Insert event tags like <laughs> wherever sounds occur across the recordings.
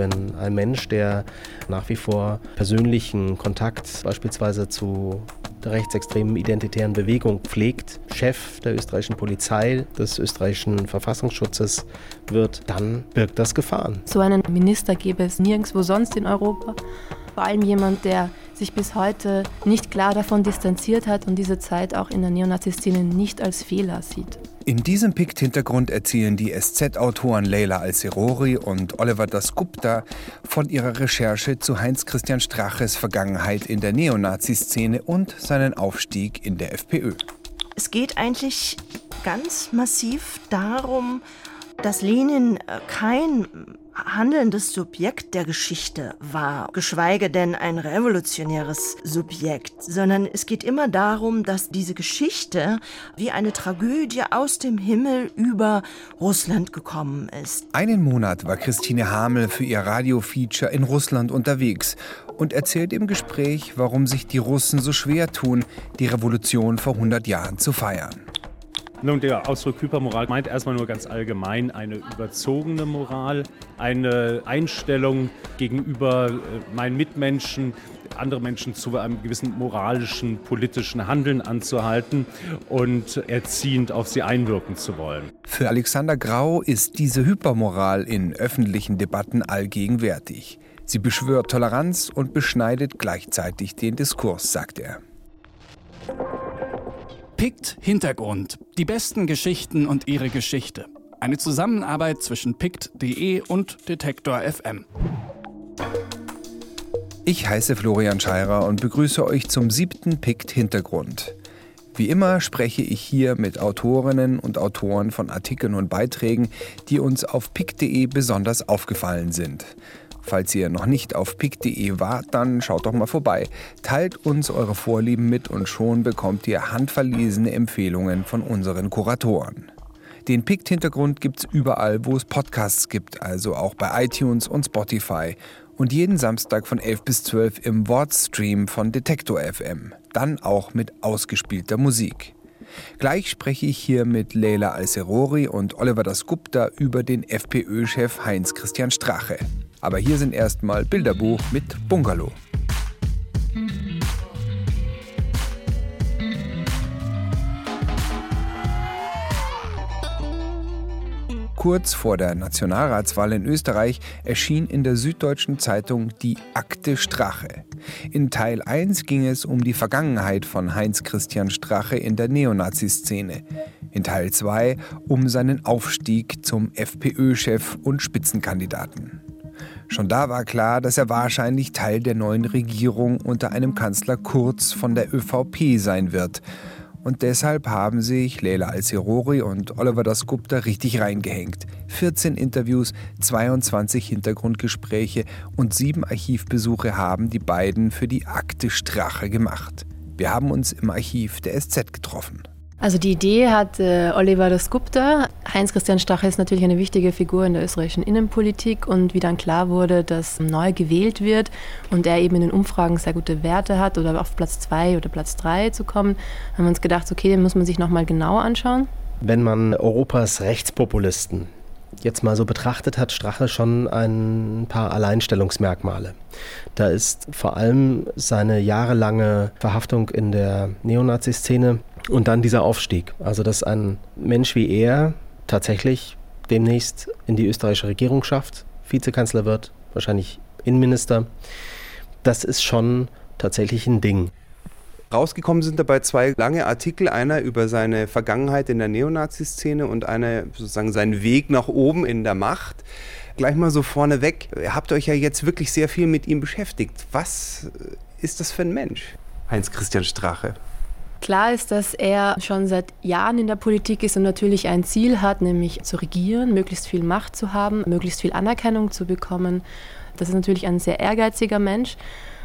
wenn ein Mensch, der nach wie vor persönlichen Kontakt beispielsweise zu der rechtsextremen identitären Bewegung pflegt, Chef der österreichischen Polizei, des österreichischen Verfassungsschutzes wird, dann birgt das Gefahren. So einen Minister gäbe es nirgendwo sonst in Europa. Vor allem jemand, der sich bis heute nicht klar davon distanziert hat und diese Zeit auch in der Neonazi-Szene nicht als Fehler sieht. In diesem Pikt-Hintergrund erzählen die SZ-Autoren Leila Al-Serori und Oliver Dasgupta von ihrer Recherche zu Heinz-Christian Straches Vergangenheit in der Neonazi-Szene und seinen Aufstieg in der FPÖ. Es geht eigentlich ganz massiv darum, dass Lenin äh, kein handelndes Subjekt der Geschichte war, geschweige denn ein revolutionäres Subjekt, sondern es geht immer darum, dass diese Geschichte wie eine Tragödie aus dem Himmel über Russland gekommen ist. Einen Monat war Christine Hamel für ihr Radiofeature in Russland unterwegs und erzählt im Gespräch, warum sich die Russen so schwer tun, die Revolution vor 100 Jahren zu feiern. Nun, der Ausdruck Hypermoral meint erstmal nur ganz allgemein eine überzogene Moral, eine Einstellung gegenüber äh, meinen Mitmenschen, andere Menschen zu einem gewissen moralischen, politischen Handeln anzuhalten und erziehend auf sie einwirken zu wollen. Für Alexander Grau ist diese Hypermoral in öffentlichen Debatten allgegenwärtig. Sie beschwört Toleranz und beschneidet gleichzeitig den Diskurs, sagt er. Pikt Hintergrund. Die besten Geschichten und ihre Geschichte. Eine Zusammenarbeit zwischen pikt.de und Detektor FM. Ich heiße Florian Scheirer und begrüße euch zum siebten Pikt Hintergrund. Wie immer spreche ich hier mit Autorinnen und Autoren von Artikeln und Beiträgen, die uns auf pick.de besonders aufgefallen sind. Falls ihr noch nicht auf pick.de wart, dann schaut doch mal vorbei. Teilt uns eure Vorlieben mit und schon bekommt ihr handverlesene Empfehlungen von unseren Kuratoren. Den Pict-Hintergrund gibt's überall, wo es Podcasts gibt, also auch bei iTunes und Spotify. Und jeden Samstag von 11 bis 12 im Wortstream von Detektor FM. Dann auch mit ausgespielter Musik. Gleich spreche ich hier mit Leila Al-Serori und Oliver Dasgupta über den FPÖ-Chef Heinz-Christian Strache. Aber hier sind erstmal Bilderbuch mit Bungalow. Kurz vor der Nationalratswahl in Österreich erschien in der Süddeutschen Zeitung die Akte Strache. In Teil 1 ging es um die Vergangenheit von Heinz Christian Strache in der Neonazi-Szene. In Teil 2 um seinen Aufstieg zum FPÖ-Chef und Spitzenkandidaten. Schon da war klar, dass er wahrscheinlich Teil der neuen Regierung unter einem Kanzler Kurz von der ÖVP sein wird. Und deshalb haben sich Leila Al-Sirori und Oliver Dasgupta richtig reingehängt. 14 Interviews, 22 Hintergrundgespräche und sieben Archivbesuche haben die beiden für die Akte Strache gemacht. Wir haben uns im Archiv der SZ getroffen. Also die Idee hat äh, Oliver Dasgupta. Heinz-Christian Strache ist natürlich eine wichtige Figur in der österreichischen Innenpolitik und wie dann klar wurde, dass neu gewählt wird und er eben in den Umfragen sehr gute Werte hat oder auf Platz zwei oder Platz drei zu kommen, haben wir uns gedacht, okay, den muss man sich nochmal genauer anschauen. Wenn man Europas Rechtspopulisten jetzt mal so betrachtet, hat Strache schon ein paar Alleinstellungsmerkmale. Da ist vor allem seine jahrelange Verhaftung in der Neonazi-Szene und dann dieser Aufstieg. Also, dass ein Mensch wie er tatsächlich demnächst in die österreichische Regierung schafft, Vizekanzler wird, wahrscheinlich Innenminister, das ist schon tatsächlich ein Ding. Rausgekommen sind dabei zwei lange Artikel, einer über seine Vergangenheit in der Neonazi-Szene und einer sozusagen seinen Weg nach oben in der Macht. Gleich mal so vorneweg, ihr habt euch ja jetzt wirklich sehr viel mit ihm beschäftigt. Was ist das für ein Mensch, Heinz-Christian Strache? Klar ist, dass er schon seit Jahren in der Politik ist und natürlich ein Ziel hat, nämlich zu regieren, möglichst viel Macht zu haben, möglichst viel Anerkennung zu bekommen. Das ist natürlich ein sehr ehrgeiziger Mensch,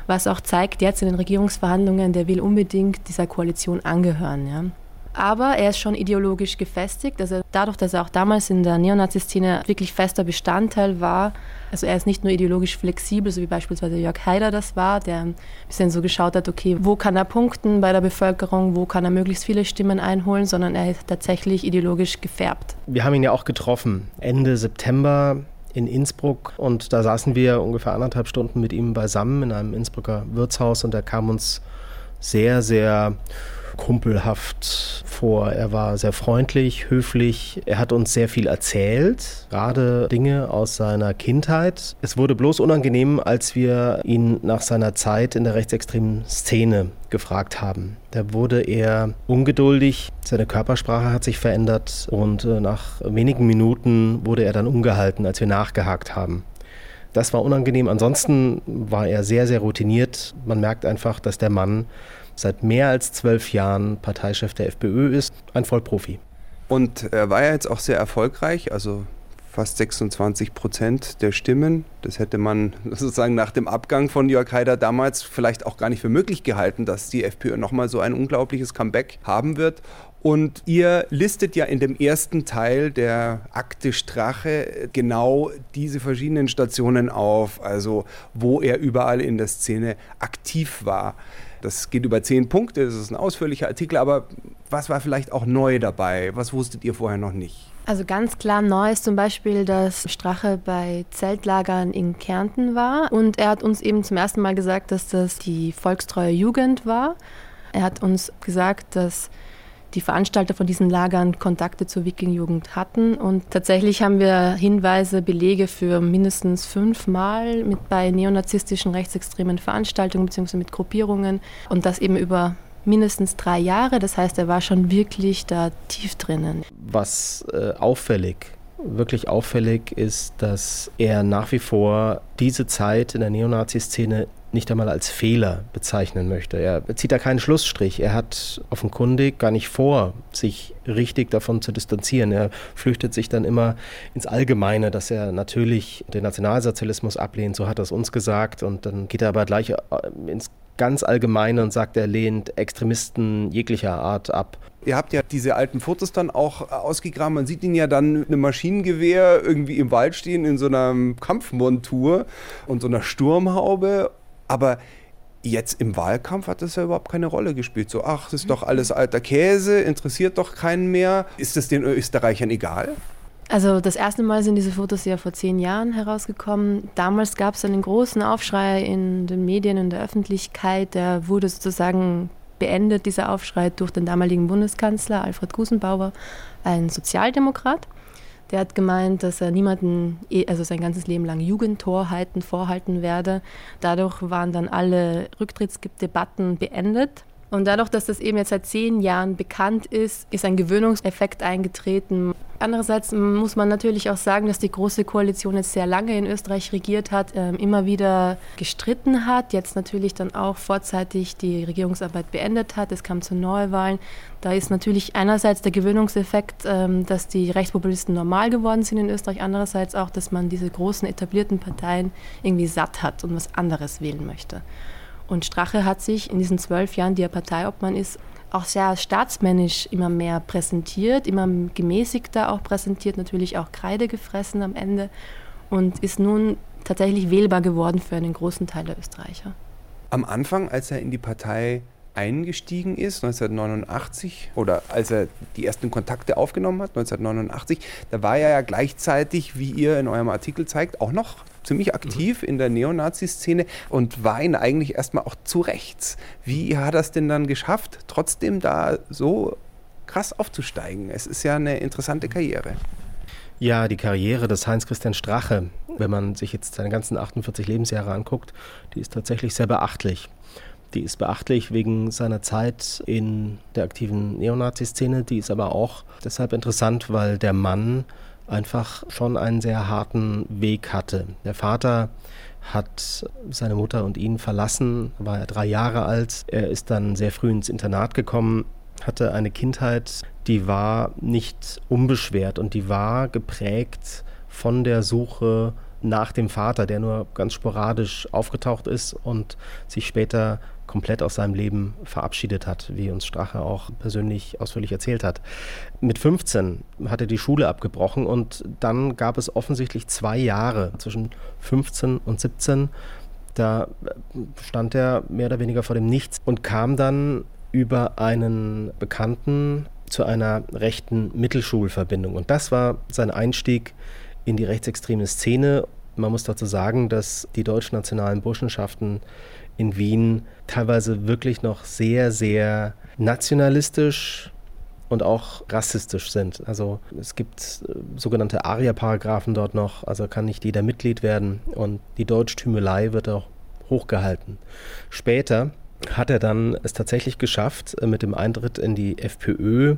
was auch zeigt, jetzt in den Regierungsverhandlungen, der will unbedingt dieser Koalition angehören. Ja. Aber er ist schon ideologisch gefestigt. Also dadurch, dass er auch damals in der Neonazi-Szene wirklich fester Bestandteil war, also er ist nicht nur ideologisch flexibel, so wie beispielsweise Jörg Haider das war, der ein bisschen so geschaut hat, okay, wo kann er punkten bei der Bevölkerung, wo kann er möglichst viele Stimmen einholen, sondern er ist tatsächlich ideologisch gefärbt. Wir haben ihn ja auch getroffen. Ende September in Innsbruck und da saßen wir ungefähr anderthalb Stunden mit ihm beisammen in einem Innsbrucker Wirtshaus und er kam uns sehr, sehr kumpelhaft vor. Er war sehr freundlich, höflich. Er hat uns sehr viel erzählt, gerade Dinge aus seiner Kindheit. Es wurde bloß unangenehm, als wir ihn nach seiner Zeit in der rechtsextremen Szene gefragt haben. Da wurde er ungeduldig, seine Körpersprache hat sich verändert und äh, nach wenigen Minuten wurde er dann umgehalten, als wir nachgehakt haben. Das war unangenehm. Ansonsten war er sehr, sehr routiniert. Man merkt einfach, dass der Mann seit mehr als zwölf Jahren Parteichef der FPÖ ist, ein Vollprofi. Und er war ja jetzt auch sehr erfolgreich, also fast 26 Prozent der Stimmen. Das hätte man <laughs> sozusagen nach dem Abgang von Jörg Haider damals vielleicht auch gar nicht für möglich gehalten, dass die FPÖ nochmal so ein unglaubliches Comeback haben wird. Und ihr listet ja in dem ersten Teil der Akte Strache genau diese verschiedenen Stationen auf, also wo er überall in der Szene aktiv war. Das geht über zehn Punkte, das ist ein ausführlicher Artikel, aber was war vielleicht auch neu dabei? Was wusstet ihr vorher noch nicht? Also ganz klar neu ist zum Beispiel, dass Strache bei Zeltlagern in Kärnten war und er hat uns eben zum ersten Mal gesagt, dass das die volkstreue Jugend war. Er hat uns gesagt, dass die Veranstalter von diesen Lagern Kontakte zur Wikingjugend hatten. Und tatsächlich haben wir Hinweise, Belege für mindestens fünfmal mit bei neonazistischen rechtsextremen Veranstaltungen bzw. mit Gruppierungen und das eben über mindestens drei Jahre. Das heißt, er war schon wirklich da tief drinnen. Was äh, auffällig wirklich auffällig ist, dass er nach wie vor diese Zeit in der Neonazi-Szene nicht einmal als Fehler bezeichnen möchte. Er zieht da keinen Schlussstrich. Er hat offenkundig gar nicht vor, sich richtig davon zu distanzieren. Er flüchtet sich dann immer ins Allgemeine, dass er natürlich den Nationalsozialismus ablehnt, so hat er es uns gesagt. Und dann geht er aber gleich äh, ins ganz Allgemeine und sagt, er lehnt Extremisten jeglicher Art ab. Ihr habt ja diese alten Fotos dann auch ausgegraben. Man sieht ihn ja dann mit einem Maschinengewehr irgendwie im Wald stehen in so einer Kampfmontur und so einer Sturmhaube. Aber jetzt im Wahlkampf hat das ja überhaupt keine Rolle gespielt. So, ach, das ist doch alles alter Käse, interessiert doch keinen mehr. Ist das den Österreichern egal? Also das erste Mal sind diese Fotos ja vor zehn Jahren herausgekommen. Damals gab es einen großen Aufschrei in den Medien, in der Öffentlichkeit. Der wurde sozusagen beendet, dieser Aufschrei, durch den damaligen Bundeskanzler Alfred Gusenbauer, ein Sozialdemokrat. Der hat gemeint, dass er niemanden, eh, also sein ganzes Leben lang Jugendtorheiten vorhalten werde. Dadurch waren dann alle Rücktrittsdebatten beendet. Und dadurch, dass das eben jetzt seit zehn Jahren bekannt ist, ist ein Gewöhnungseffekt eingetreten. Andererseits muss man natürlich auch sagen, dass die Große Koalition jetzt sehr lange in Österreich regiert hat, äh, immer wieder gestritten hat, jetzt natürlich dann auch vorzeitig die Regierungsarbeit beendet hat. Es kam zu Neuwahlen. Da ist natürlich einerseits der Gewöhnungseffekt, ähm, dass die Rechtspopulisten normal geworden sind in Österreich, andererseits auch, dass man diese großen etablierten Parteien irgendwie satt hat und was anderes wählen möchte. Und Strache hat sich in diesen zwölf Jahren, die er Parteiobmann ist, auch sehr staatsmännisch immer mehr präsentiert, immer gemäßigter auch präsentiert, natürlich auch Kreide gefressen am Ende und ist nun tatsächlich wählbar geworden für einen großen Teil der Österreicher. Am Anfang, als er in die Partei eingestiegen ist, 1989, oder als er die ersten Kontakte aufgenommen hat, 1989, da war er ja gleichzeitig, wie ihr in eurem Artikel zeigt, auch noch ziemlich aktiv in der Neonazi-Szene und war ihn eigentlich erstmal auch zu rechts. Wie hat er es denn dann geschafft, trotzdem da so krass aufzusteigen? Es ist ja eine interessante Karriere. Ja, die Karriere des Heinz-Christian Strache, wenn man sich jetzt seine ganzen 48 Lebensjahre anguckt, die ist tatsächlich sehr beachtlich. Die ist beachtlich wegen seiner Zeit in der aktiven Neonazi-Szene. Die ist aber auch deshalb interessant, weil der Mann einfach schon einen sehr harten Weg hatte. Der Vater hat seine Mutter und ihn verlassen, war er drei Jahre alt. Er ist dann sehr früh ins Internat gekommen, hatte eine Kindheit, die war nicht unbeschwert und die war geprägt von der Suche nach dem Vater, der nur ganz sporadisch aufgetaucht ist und sich später komplett aus seinem Leben verabschiedet hat, wie uns Strache auch persönlich ausführlich erzählt hat. Mit 15 hat er die Schule abgebrochen und dann gab es offensichtlich zwei Jahre zwischen 15 und 17. Da stand er mehr oder weniger vor dem Nichts und kam dann über einen Bekannten zu einer rechten Mittelschulverbindung. Und das war sein Einstieg in die rechtsextreme Szene. Man muss dazu sagen, dass die deutschnationalen Burschenschaften in Wien teilweise wirklich noch sehr, sehr nationalistisch und auch rassistisch sind. Also es gibt äh, sogenannte Aria-Paragraphen dort noch, also kann nicht jeder Mitglied werden und die Deutschtümelei wird auch hochgehalten. Später hat er dann es tatsächlich geschafft, äh, mit dem Eintritt in die FPÖ,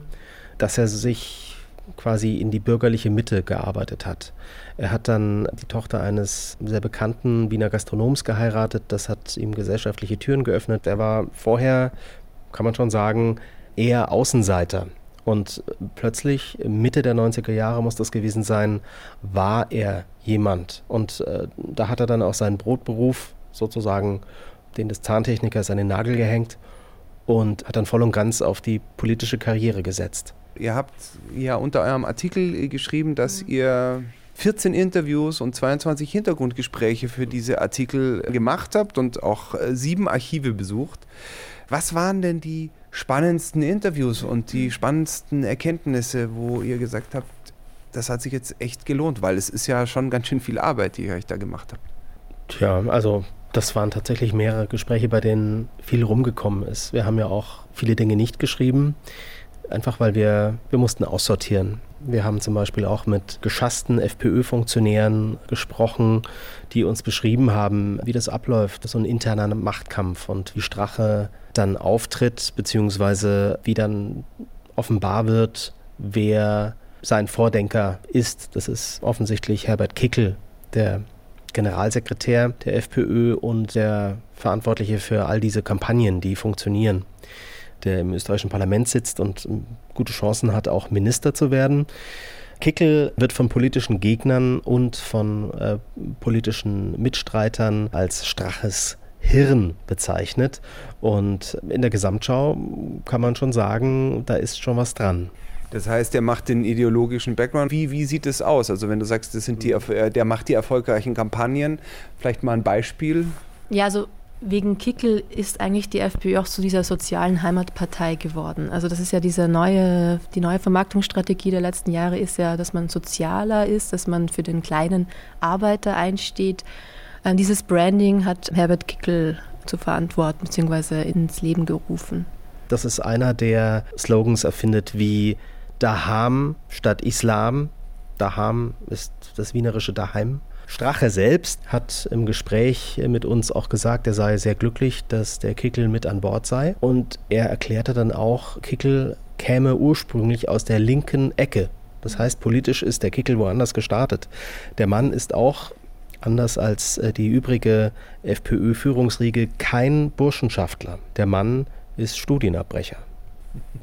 dass er sich quasi in die bürgerliche Mitte gearbeitet hat. Er hat dann die Tochter eines sehr bekannten Wiener Gastronoms geheiratet. Das hat ihm gesellschaftliche Türen geöffnet. Er war vorher, kann man schon sagen, eher Außenseiter. Und plötzlich, Mitte der 90er Jahre muss das gewesen sein, war er jemand. Und äh, da hat er dann auch seinen Brotberuf sozusagen, den des Zahntechnikers, an den Nagel gehängt und hat dann voll und ganz auf die politische Karriere gesetzt. Ihr habt ja unter eurem Artikel geschrieben, dass ihr 14 Interviews und 22 Hintergrundgespräche für diese Artikel gemacht habt und auch äh, sieben Archive besucht. Was waren denn die spannendsten Interviews und die spannendsten Erkenntnisse, wo ihr gesagt habt, das hat sich jetzt echt gelohnt, weil es ist ja schon ganz schön viel Arbeit, die ihr euch da gemacht habt. Tja, also das waren tatsächlich mehrere Gespräche, bei denen viel rumgekommen ist. Wir haben ja auch viele Dinge nicht geschrieben, einfach weil wir, wir mussten aussortieren. Wir haben zum Beispiel auch mit geschassten FPÖ-Funktionären gesprochen, die uns beschrieben haben, wie das abläuft, so ein interner Machtkampf und wie Strache dann auftritt, beziehungsweise wie dann offenbar wird, wer sein Vordenker ist. Das ist offensichtlich Herbert Kickel, der Generalsekretär der FPÖ und der Verantwortliche für all diese Kampagnen, die funktionieren, der im österreichischen Parlament sitzt und gute Chancen hat, auch Minister zu werden. Kickel wird von politischen Gegnern und von äh, politischen Mitstreitern als Straches Hirn bezeichnet. Und in der Gesamtschau kann man schon sagen, da ist schon was dran. Das heißt, der macht den ideologischen Background. Wie, wie sieht es aus? Also wenn du sagst, das sind die, äh, der macht die erfolgreichen Kampagnen, vielleicht mal ein Beispiel. Ja, also wegen Kickel ist eigentlich die FPÖ auch zu dieser sozialen Heimatpartei geworden. Also das ist ja diese neue, die neue Vermarktungsstrategie der letzten Jahre ist ja, dass man sozialer ist, dass man für den kleinen Arbeiter einsteht. Äh, dieses Branding hat Herbert Kickel zu verantworten bzw. ins Leben gerufen. Das ist einer, der Slogans erfindet wie Daham statt Islam. Daham ist das wienerische Daheim. Strache selbst hat im Gespräch mit uns auch gesagt, er sei sehr glücklich, dass der Kickel mit an Bord sei. Und er erklärte dann auch, Kickel käme ursprünglich aus der linken Ecke. Das heißt, politisch ist der Kickel woanders gestartet. Der Mann ist auch, anders als äh, die übrige FPÖ-Führungsriege, kein Burschenschaftler. Der Mann ist Studienabbrecher.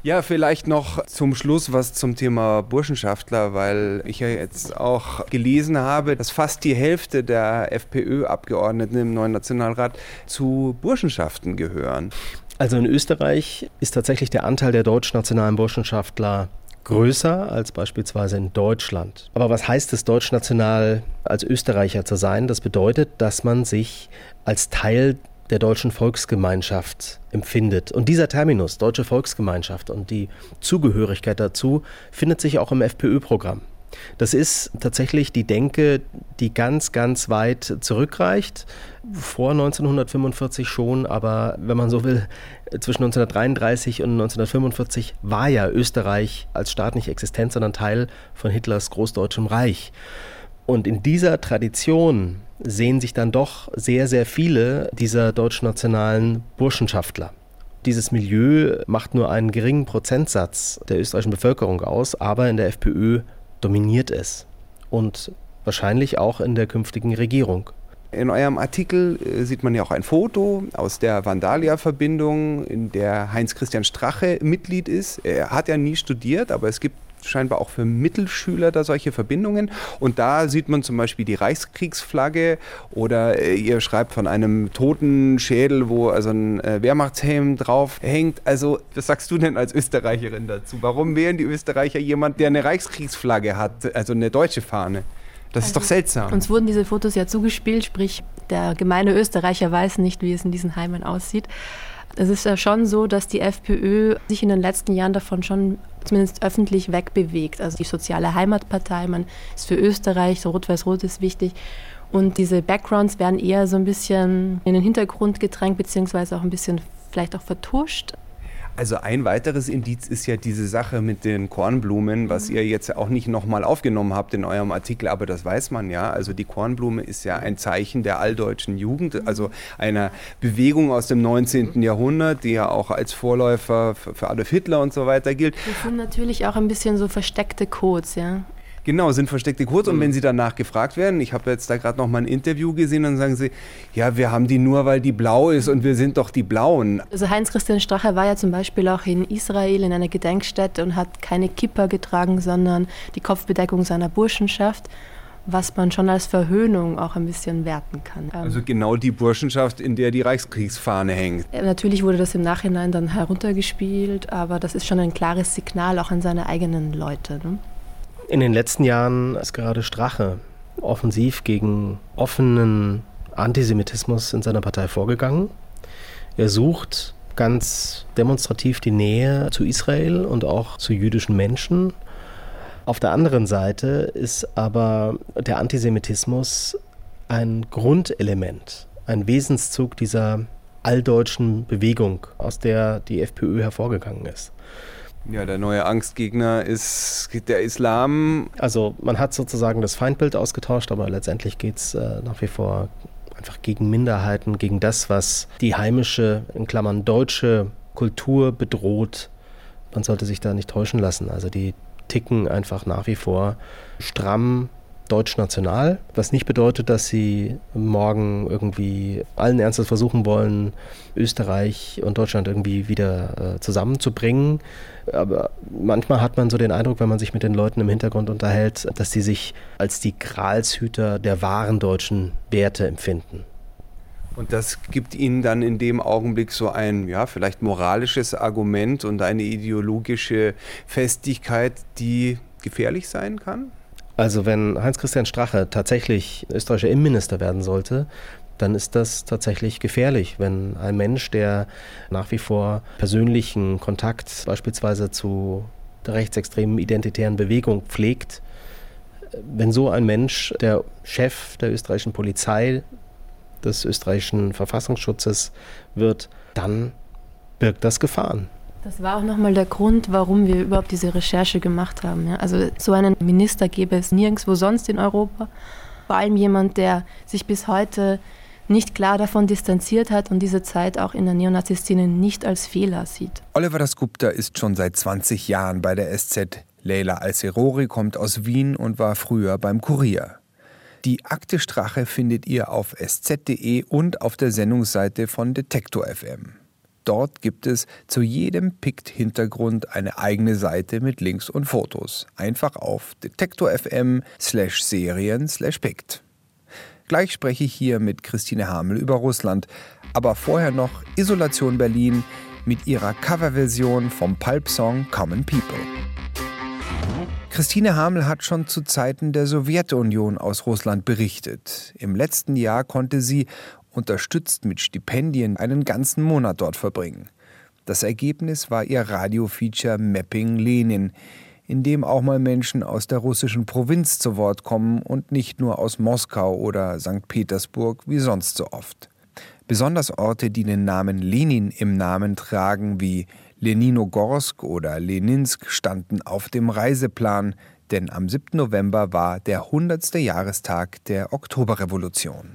Ja, vielleicht noch zum Schluss was zum Thema Burschenschaftler, weil ich ja jetzt auch gelesen habe, dass fast die Hälfte der FPÖ-Abgeordneten im neuen Nationalrat zu Burschenschaften gehören. Also in Österreich ist tatsächlich der Anteil der deutschnationalen Burschenschaftler größer als beispielsweise in Deutschland. Aber was heißt es, deutschnational als Österreicher zu sein? Das bedeutet, dass man sich als Teil der deutschen Volksgemeinschaft empfindet. Und dieser Terminus, deutsche Volksgemeinschaft und die Zugehörigkeit dazu, findet sich auch im FPÖ-Programm. Das ist tatsächlich die Denke, die ganz, ganz weit zurückreicht. Vor 1945 schon, aber wenn man so will, zwischen 1933 und 1945 war ja Österreich als Staat nicht existent, sondern Teil von Hitlers Großdeutschem Reich. Und in dieser Tradition sehen sich dann doch sehr, sehr viele dieser deutschnationalen Burschenschaftler. Dieses Milieu macht nur einen geringen Prozentsatz der österreichischen Bevölkerung aus, aber in der FPÖ dominiert es. Und wahrscheinlich auch in der künftigen Regierung. In eurem Artikel äh, sieht man ja auch ein Foto aus der Vandalia-Verbindung, in der Heinz-Christian Strache Mitglied ist. Er hat ja nie studiert, aber es gibt scheinbar auch für Mittelschüler da solche Verbindungen. Und da sieht man zum Beispiel die Reichskriegsflagge oder äh, ihr schreibt von einem toten Schädel, wo also ein äh, Wehrmachtshelm drauf hängt. Also, was sagst du denn als Österreicherin dazu? Warum wählen die Österreicher jemand, der eine Reichskriegsflagge hat, also eine deutsche Fahne? Das also, ist doch also, seltsam. Uns wurden diese Fotos ja zugespielt, sprich, der gemeine Österreicher weiß nicht, wie es in diesen Heimen aussieht. Es ist ja schon so, dass die FPÖ sich in den letzten Jahren davon schon zumindest öffentlich wegbewegt. Also die soziale Heimatpartei, man ist für Österreich, so Rot-Weiß-Rot ist wichtig. Und diese Backgrounds werden eher so ein bisschen in den Hintergrund gedrängt, beziehungsweise auch ein bisschen vielleicht auch vertuscht. Also ein weiteres Indiz ist ja diese Sache mit den Kornblumen, was ihr jetzt auch nicht nochmal aufgenommen habt in eurem Artikel, aber das weiß man ja. Also die Kornblume ist ja ein Zeichen der alldeutschen Jugend, also einer Bewegung aus dem 19. Jahrhundert, die ja auch als Vorläufer für Adolf Hitler und so weiter gilt. Das sind natürlich auch ein bisschen so versteckte Codes, ja. Genau, sind versteckte Codes. Und wenn Sie danach gefragt werden, ich habe jetzt da gerade noch mal ein Interview gesehen, dann sagen Sie, ja, wir haben die nur, weil die blau ist und wir sind doch die Blauen. Also Heinz-Christian Strache war ja zum Beispiel auch in Israel in einer Gedenkstätte und hat keine Kippa getragen, sondern die Kopfbedeckung seiner Burschenschaft was man schon als Verhöhnung auch ein bisschen werten kann. Also genau die Burschenschaft, in der die Reichskriegsfahne hängt. Natürlich wurde das im Nachhinein dann heruntergespielt, aber das ist schon ein klares Signal auch an seine eigenen Leute. Ne? In den letzten Jahren ist gerade Strache offensiv gegen offenen Antisemitismus in seiner Partei vorgegangen. Er sucht ganz demonstrativ die Nähe zu Israel und auch zu jüdischen Menschen. Auf der anderen Seite ist aber der Antisemitismus ein Grundelement, ein Wesenszug dieser alldeutschen Bewegung, aus der die FPÖ hervorgegangen ist. Ja, der neue Angstgegner ist der Islam. Also man hat sozusagen das Feindbild ausgetauscht, aber letztendlich geht es äh, nach wie vor einfach gegen Minderheiten, gegen das, was die heimische, in Klammern deutsche Kultur bedroht. Man sollte sich da nicht täuschen lassen. Also die ticken einfach nach wie vor stramm deutsch-national, was nicht bedeutet, dass sie morgen irgendwie allen Ernstes versuchen wollen, Österreich und Deutschland irgendwie wieder äh, zusammenzubringen. Aber manchmal hat man so den Eindruck, wenn man sich mit den Leuten im Hintergrund unterhält, dass sie sich als die Gralshüter der wahren deutschen Werte empfinden. Und das gibt Ihnen dann in dem Augenblick so ein, ja, vielleicht moralisches Argument und eine ideologische Festigkeit, die gefährlich sein kann? Also wenn Heinz-Christian Strache tatsächlich österreichischer Innenminister werden sollte, dann ist das tatsächlich gefährlich, wenn ein Mensch, der nach wie vor persönlichen Kontakt beispielsweise zu der rechtsextremen identitären Bewegung pflegt, wenn so ein Mensch der Chef der österreichischen Polizei, des österreichischen Verfassungsschutzes wird, dann birgt das Gefahren. Das war auch nochmal der Grund, warum wir überhaupt diese Recherche gemacht haben. Ja. Also so einen Minister gäbe es nirgendwo sonst in Europa. Vor allem jemand, der sich bis heute nicht klar davon distanziert hat und diese Zeit auch in der Neonazi-Szene nicht als Fehler sieht. Oliver Dasgupta ist schon seit 20 Jahren bei der SZ. Leila Alcerori kommt aus Wien und war früher beim Kurier. Die Akte Strache findet ihr auf sz.de und auf der Sendungsseite von Detektor FM. Dort gibt es zu jedem Pikt-Hintergrund eine eigene Seite mit Links und Fotos. Einfach auf detektor.fm slash serien slash. Gleich spreche ich hier mit Christine Hamel über Russland, aber vorher noch Isolation Berlin mit ihrer Coverversion vom Pulp-Song Common People. Christine Hamel hat schon zu Zeiten der Sowjetunion aus Russland berichtet. Im letzten Jahr konnte sie unterstützt mit Stipendien, einen ganzen Monat dort verbringen. Das Ergebnis war ihr Radiofeature Mapping Lenin, in dem auch mal Menschen aus der russischen Provinz zu Wort kommen und nicht nur aus Moskau oder St. Petersburg wie sonst so oft. Besonders Orte, die den Namen Lenin im Namen tragen, wie Leninogorsk oder Leninsk, standen auf dem Reiseplan, denn am 7. November war der 100. Jahrestag der Oktoberrevolution.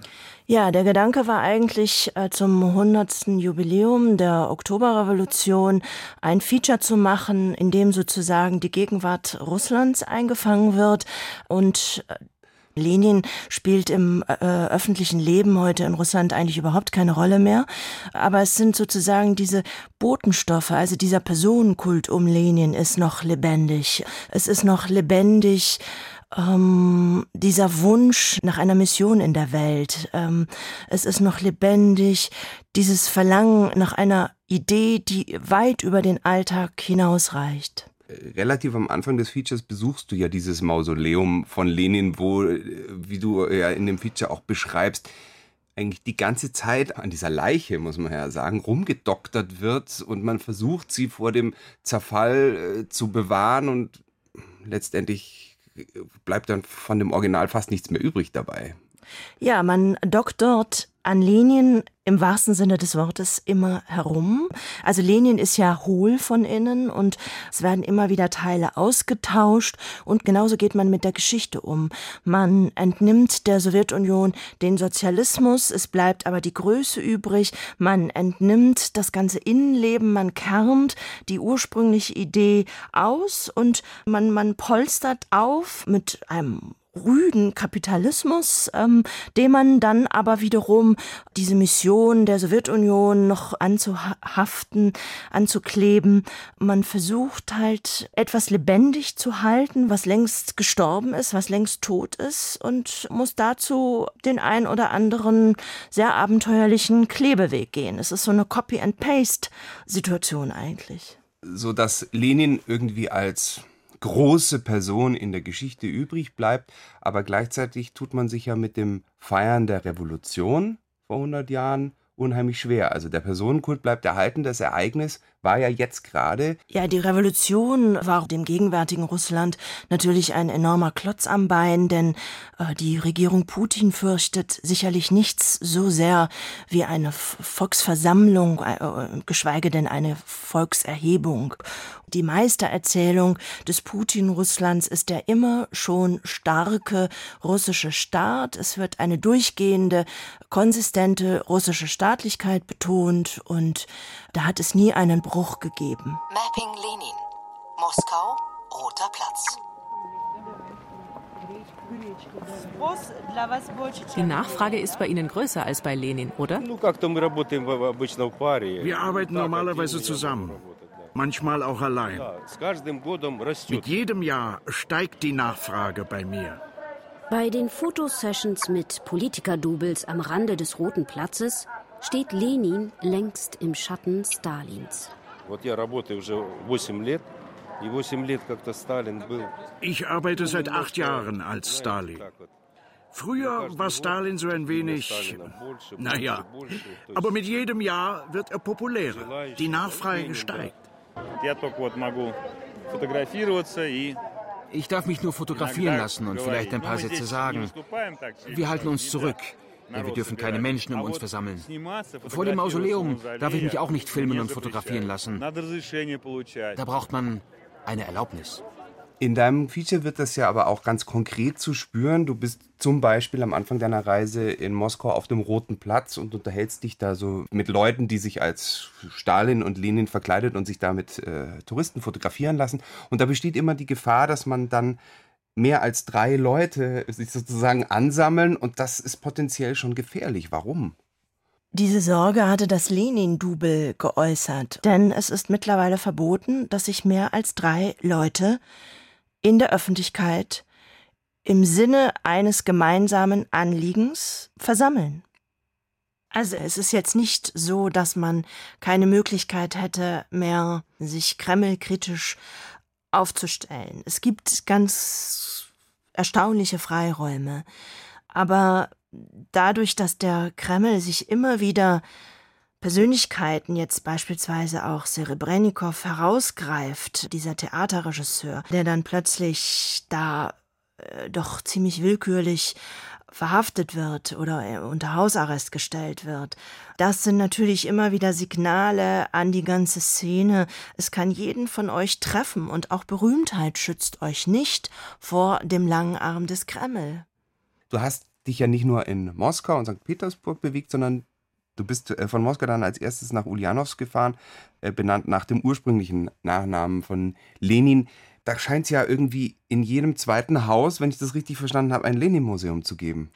Ja, der Gedanke war eigentlich äh, zum 100. Jubiläum der Oktoberrevolution ein Feature zu machen, in dem sozusagen die Gegenwart Russlands eingefangen wird und äh, Lenin spielt im äh, öffentlichen Leben heute in Russland eigentlich überhaupt keine Rolle mehr. Aber es sind sozusagen diese Botenstoffe, also dieser Personenkult um Lenin ist noch lebendig. Es ist noch lebendig ähm, dieser Wunsch nach einer Mission in der Welt. Ähm, es ist noch lebendig, dieses Verlangen nach einer Idee, die weit über den Alltag hinausreicht relativ am Anfang des Features besuchst du ja dieses Mausoleum von Lenin, wo, wie du ja in dem Feature auch beschreibst, eigentlich die ganze Zeit an dieser Leiche, muss man ja sagen, rumgedoktert wird und man versucht, sie vor dem Zerfall äh, zu bewahren und letztendlich bleibt dann von dem Original fast nichts mehr übrig dabei. Ja, man doktort an Lenin im wahrsten Sinne des Wortes immer herum. Also Lenin ist ja hohl von innen und es werden immer wieder Teile ausgetauscht und genauso geht man mit der Geschichte um. Man entnimmt der Sowjetunion den Sozialismus, es bleibt aber die Größe übrig, man entnimmt das ganze Innenleben, man kernt die ursprüngliche Idee aus und man, man polstert auf mit einem rüden Kapitalismus, ähm, dem man dann aber wiederum diese Mission der Sowjetunion noch anzuhaften, anzukleben. Man versucht halt etwas lebendig zu halten, was längst gestorben ist, was längst tot ist und muss dazu den ein oder anderen sehr abenteuerlichen Klebeweg gehen. Es ist so eine Copy-and-Paste-Situation eigentlich. So dass Lenin irgendwie als große Person in der Geschichte übrig bleibt. Aber gleichzeitig tut man sich ja mit dem Feiern der Revolution vor 100 Jahren unheimlich schwer. Also der Personenkult bleibt erhalten. Das Ereignis war ja jetzt gerade. Ja, die Revolution war dem gegenwärtigen Russland natürlich ein enormer Klotz am Bein, denn äh, die Regierung Putin fürchtet sicherlich nichts so sehr wie eine Volksversammlung, äh, geschweige denn eine Volkserhebung. Die Meistererzählung des Putin-Russlands ist der immer schon starke russische Staat. Es wird eine durchgehende, konsistente russische Staatlichkeit betont und da hat es nie einen Bruch gegeben. Mapping Lenin. Moskau, Roter Platz. Die Nachfrage ist bei Ihnen größer als bei Lenin, oder? Wir arbeiten normalerweise zusammen, manchmal auch allein. Mit jedem Jahr steigt die Nachfrage bei mir. Bei den Fotosessions mit Politiker-Doubles am Rande des Roten Platzes steht Lenin längst im Schatten Stalins. Ich arbeite seit acht Jahren als Stalin. Früher war Stalin so ein wenig, naja, aber mit jedem Jahr wird er populärer. Die Nachfrage steigt. Ich darf mich nur fotografieren lassen und vielleicht ein paar Sätze sagen. Wir halten uns zurück. Wir dürfen keine Menschen um uns versammeln. Vor dem Mausoleum darf ich mich auch nicht filmen und fotografieren lassen. Da braucht man eine Erlaubnis. In deinem Feature wird das ja aber auch ganz konkret zu spüren. Du bist zum Beispiel am Anfang deiner Reise in Moskau auf dem Roten Platz und unterhältst dich da so mit Leuten, die sich als Stalin und Lenin verkleidet und sich da mit äh, Touristen fotografieren lassen. Und da besteht immer die Gefahr, dass man dann mehr als drei Leute sich sozusagen ansammeln und das ist potenziell schon gefährlich. Warum? Diese Sorge hatte das Lenin-Double geäußert, denn es ist mittlerweile verboten, dass sich mehr als drei Leute in der Öffentlichkeit im Sinne eines gemeinsamen Anliegens versammeln. Also es ist jetzt nicht so, dass man keine Möglichkeit hätte, mehr sich kremlkritisch aufzustellen. Es gibt ganz erstaunliche Freiräume. Aber dadurch, dass der Kreml sich immer wieder Persönlichkeiten, jetzt beispielsweise auch Serebrennikov, herausgreift, dieser Theaterregisseur, der dann plötzlich da äh, doch ziemlich willkürlich verhaftet wird oder äh, unter Hausarrest gestellt wird. Das sind natürlich immer wieder Signale an die ganze Szene. Es kann jeden von euch treffen und auch Berühmtheit schützt euch nicht vor dem langen Arm des Kreml. Du hast dich ja nicht nur in Moskau und St. Petersburg bewegt, sondern du bist äh, von Moskau dann als erstes nach Ulyanovsk gefahren, äh, benannt nach dem ursprünglichen Nachnamen von Lenin da scheint es ja irgendwie in jedem zweiten Haus, wenn ich das richtig verstanden habe, ein Lenin-Museum zu geben.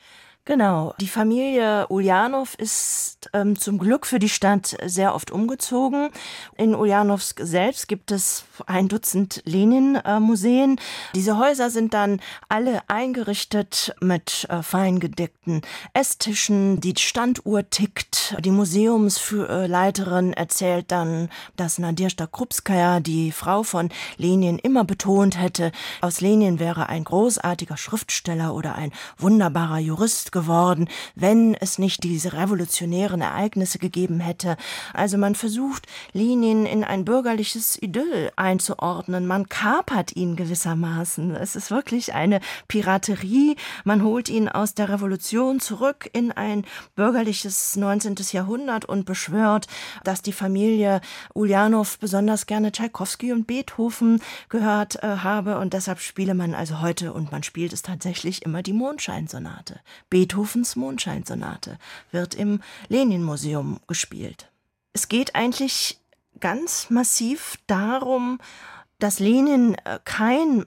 Genau. Die Familie Ulyanov ist ähm, zum Glück für die Stadt sehr oft umgezogen. In Ulyanowsk selbst gibt es ein Dutzend Lenin-Museen. Diese Häuser sind dann alle eingerichtet mit äh, fein gedeckten Esstischen. Die Standuhr tickt Die Museumsleiterin erzählt dann, dass Nadezhda Krupskaya, die Frau von Lenin, immer betont hätte, aus Lenin wäre ein großartiger Schriftsteller oder ein wunderbarer Jurist geworden, wenn es nicht diese revolutionären Ereignisse gegeben hätte. Also man versucht, Lenin in ein bürgerliches Idyll einzuordnen. Man kapert ihn gewissermaßen. Es ist wirklich eine Piraterie. Man holt ihn aus der Revolution zurück in ein bürgerliches 19. Jahrhundert und beschwört, dass die Familie Ulyanov besonders gerne Tschaikowski und Beethoven gehört äh, habe und deshalb spiele man also heute und man spielt es tatsächlich immer die Mondscheinsonate. Beethovens Mondscheinsonate wird im Lenin-Museum gespielt. Es geht eigentlich ganz massiv darum, dass Lenin äh, kein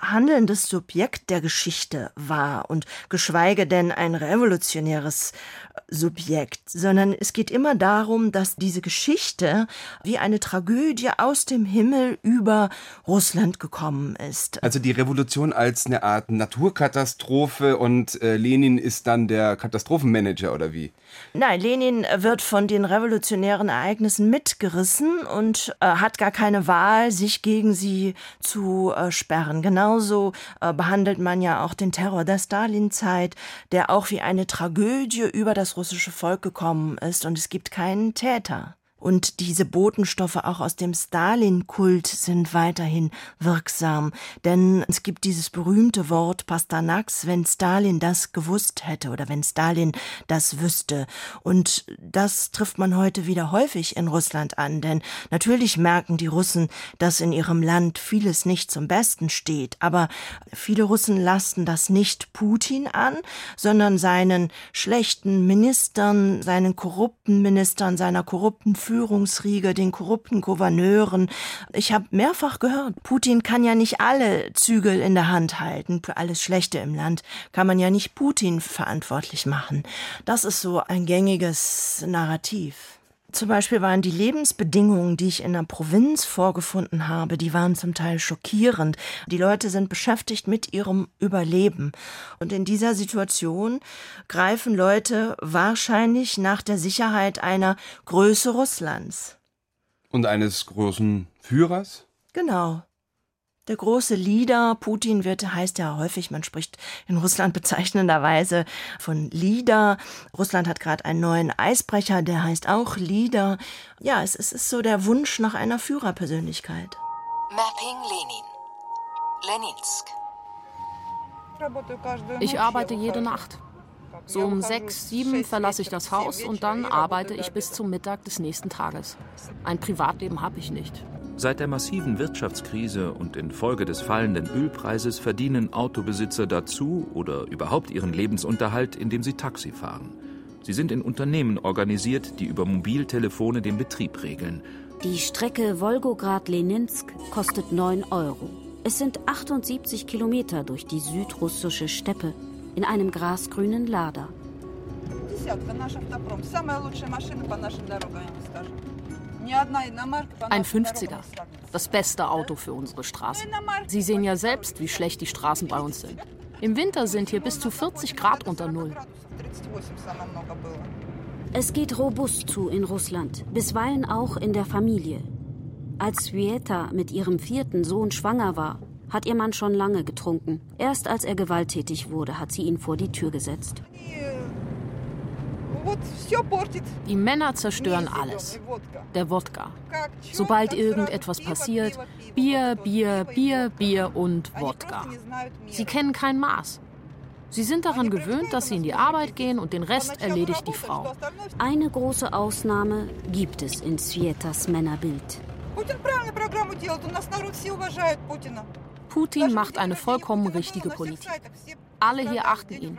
handelndes Subjekt der Geschichte war und geschweige denn ein revolutionäres Subjekt, sondern es geht immer darum, dass diese Geschichte wie eine Tragödie aus dem Himmel über Russland gekommen ist. Also die Revolution als eine Art Naturkatastrophe und äh, Lenin ist dann der Katastrophenmanager oder wie? Nein, Lenin wird von den revolutionären Ereignissen mitgerissen und äh, hat gar keine Wahl, sich gegen sie zu äh, sperren. Genauso äh, behandelt man ja auch den Terror der Stalinzeit, der auch wie eine Tragödie über das russische Volk gekommen ist und es gibt keinen Täter. Und diese Botenstoffe auch aus dem Stalin-Kult sind weiterhin wirksam. Denn es gibt dieses berühmte Wort Pasternaks, wenn Stalin das gewusst hätte oder wenn Stalin das wüsste. Und das trifft man heute wieder häufig in Russland an. Denn natürlich merken die Russen, dass in ihrem Land vieles nicht zum Besten steht. Aber viele Russen lasten das nicht Putin an, sondern seinen schlechten Ministern, seinen korrupten Ministern, seiner korrupten Führungsriege, den korrupten Gouverneuren. Ich habe mehrfach gehört, Putin kann ja nicht alle Zügel in der Hand halten. Für alles Schlechte im Land kann man ja nicht Putin verantwortlich machen. Das ist so ein gängiges Narrativ. Zum Beispiel waren die Lebensbedingungen, die ich in der Provinz vorgefunden habe, die waren zum Teil schockierend. Die Leute sind beschäftigt mit ihrem Überleben. Und in dieser Situation greifen Leute wahrscheinlich nach der Sicherheit einer Größe Russlands. Und eines großen Führers? Genau. Der große Leader, Putin wird, heißt ja häufig, man spricht in Russland <laughs> bezeichnenderweise von Leader. Russland hat gerade einen neuen Eisbrecher, der heißt auch Leader. Ja, es, es ist so der Wunsch nach einer Führerpersönlichkeit. Mapping Lenin. Leninsk. Ich arbeite jede Nacht. So um sechs, sieben verlasse ich das Haus und dann arbeite ich bis zum Mittag des nächsten Tages. Ein Privatleben habe ich nicht. Seit der massiven Wirtschaftskrise und infolge des fallenden Ölpreises verdienen Autobesitzer dazu oder überhaupt ihren Lebensunterhalt, indem sie Taxi fahren. Sie sind in Unternehmen organisiert, die über Mobiltelefone den Betrieb regeln. Die Strecke Wolgograd-Leninsk kostet 9 Euro. Es sind 78 Kilometer durch die südrussische Steppe in einem grasgrünen Lader. Ein 50er. Das beste Auto für unsere Straßen. Sie sehen ja selbst, wie schlecht die Straßen bei uns sind. Im Winter sind hier bis zu 40 Grad unter Null. Es geht robust zu in Russland, bisweilen auch in der Familie. Als Svieta mit ihrem vierten Sohn schwanger war, hat ihr Mann schon lange getrunken. Erst als er gewalttätig wurde, hat sie ihn vor die Tür gesetzt. Die Männer zerstören alles. Der Wodka. Sobald irgendetwas passiert, Bier, Bier, Bier, Bier und Wodka. Sie kennen kein Maß. Sie sind daran gewöhnt, dass sie in die Arbeit gehen und den Rest erledigt die Frau. Eine große Ausnahme gibt es in Svietas Männerbild. Putin macht eine vollkommen richtige Politik. Alle hier achten ihn.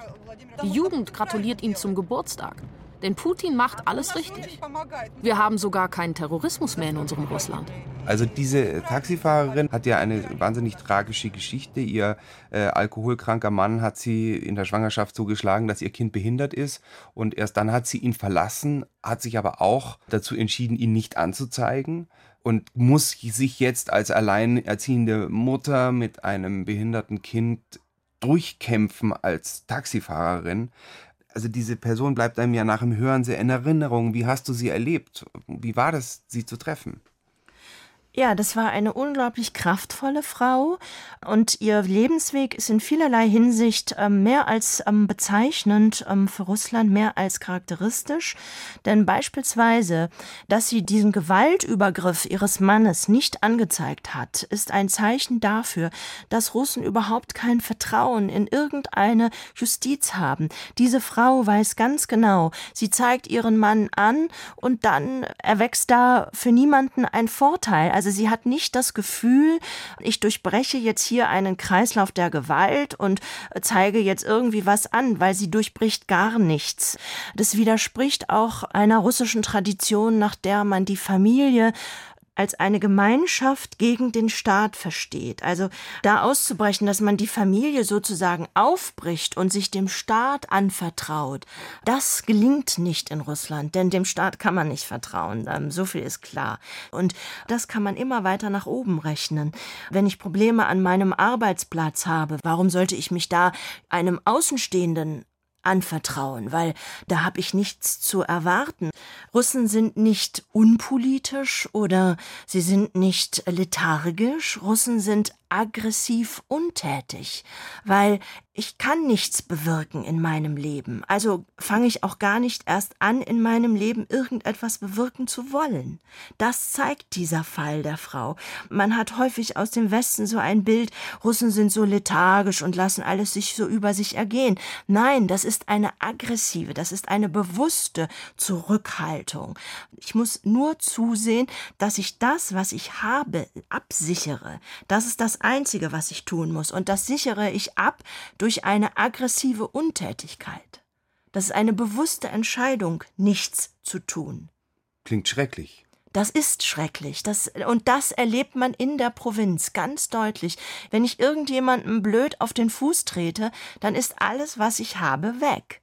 Die Jugend gratuliert ihm zum Geburtstag. Denn Putin macht alles richtig. Wir haben sogar keinen Terrorismus mehr in unserem Russland. Also diese Taxifahrerin hat ja eine wahnsinnig tragische Geschichte. Ihr äh, alkoholkranker Mann hat sie in der Schwangerschaft so geschlagen, dass ihr Kind behindert ist. Und erst dann hat sie ihn verlassen, hat sich aber auch dazu entschieden, ihn nicht anzuzeigen und muss sich jetzt als alleinerziehende Mutter mit einem behinderten Kind durchkämpfen als Taxifahrerin Also diese Person bleibt einem ja nach dem Hören sehr in Erinnerung. Wie hast du sie erlebt? Wie war das, sie zu treffen? Ja, das war eine unglaublich kraftvolle Frau und ihr Lebensweg ist in vielerlei Hinsicht ähm, mehr als ähm, bezeichnend ähm, für Russland, mehr als charakteristisch. Denn beispielsweise, dass sie diesen Gewaltübergriff ihres Mannes nicht angezeigt hat, ist ein Zeichen dafür, dass Russen überhaupt kein Vertrauen in irgendeine Justiz haben. Diese Frau weiß ganz genau, sie zeigt ihren Mann an und dann erwächst da für niemanden ein Vorteil. Also sie hat nicht das Gefühl, ich durchbreche jetzt hier einen Kreislauf der Gewalt und zeige jetzt irgendwie was an, weil sie durchbricht gar nichts. Das widerspricht auch einer russischen Tradition, nach der man die Familie als eine Gemeinschaft gegen den Staat versteht. Also da auszubrechen, dass man die Familie sozusagen aufbricht und sich dem Staat anvertraut, das gelingt nicht in Russland, denn dem Staat kann man nicht vertrauen. Ähm, so viel ist klar. Und das kann man immer weiter nach oben rechnen. Wenn ich Probleme an meinem Arbeitsplatz habe, warum sollte ich mich da einem Außenstehenden anvertrauen, weil da habe ich nichts zu erwarten. Russen sind nicht unpolitisch oder sie sind nicht lethargisch, Russen sind aggressiv untätig, weil ich kann nichts bewirken in meinem Leben. Also fange ich auch gar nicht erst an, in meinem Leben irgendetwas bewirken zu wollen. Das zeigt dieser Fall der Frau. Man hat häufig aus dem Westen so ein Bild, Russen sind so lethargisch und lassen alles sich so über sich ergehen. Nein, das ist eine aggressive, das ist eine bewusste Zurückhaltung. Ich muss nur zusehen, dass ich das, was ich habe, absichere. Das ist das Einzige, was ich tun muss. Und das sichere ich ab durch eine aggressive Untätigkeit. Das ist eine bewusste Entscheidung, nichts zu tun. Klingt schrecklich. Das ist schrecklich. Das, und das erlebt man in der Provinz ganz deutlich. Wenn ich irgendjemandem blöd auf den Fuß trete, dann ist alles, was ich habe, weg.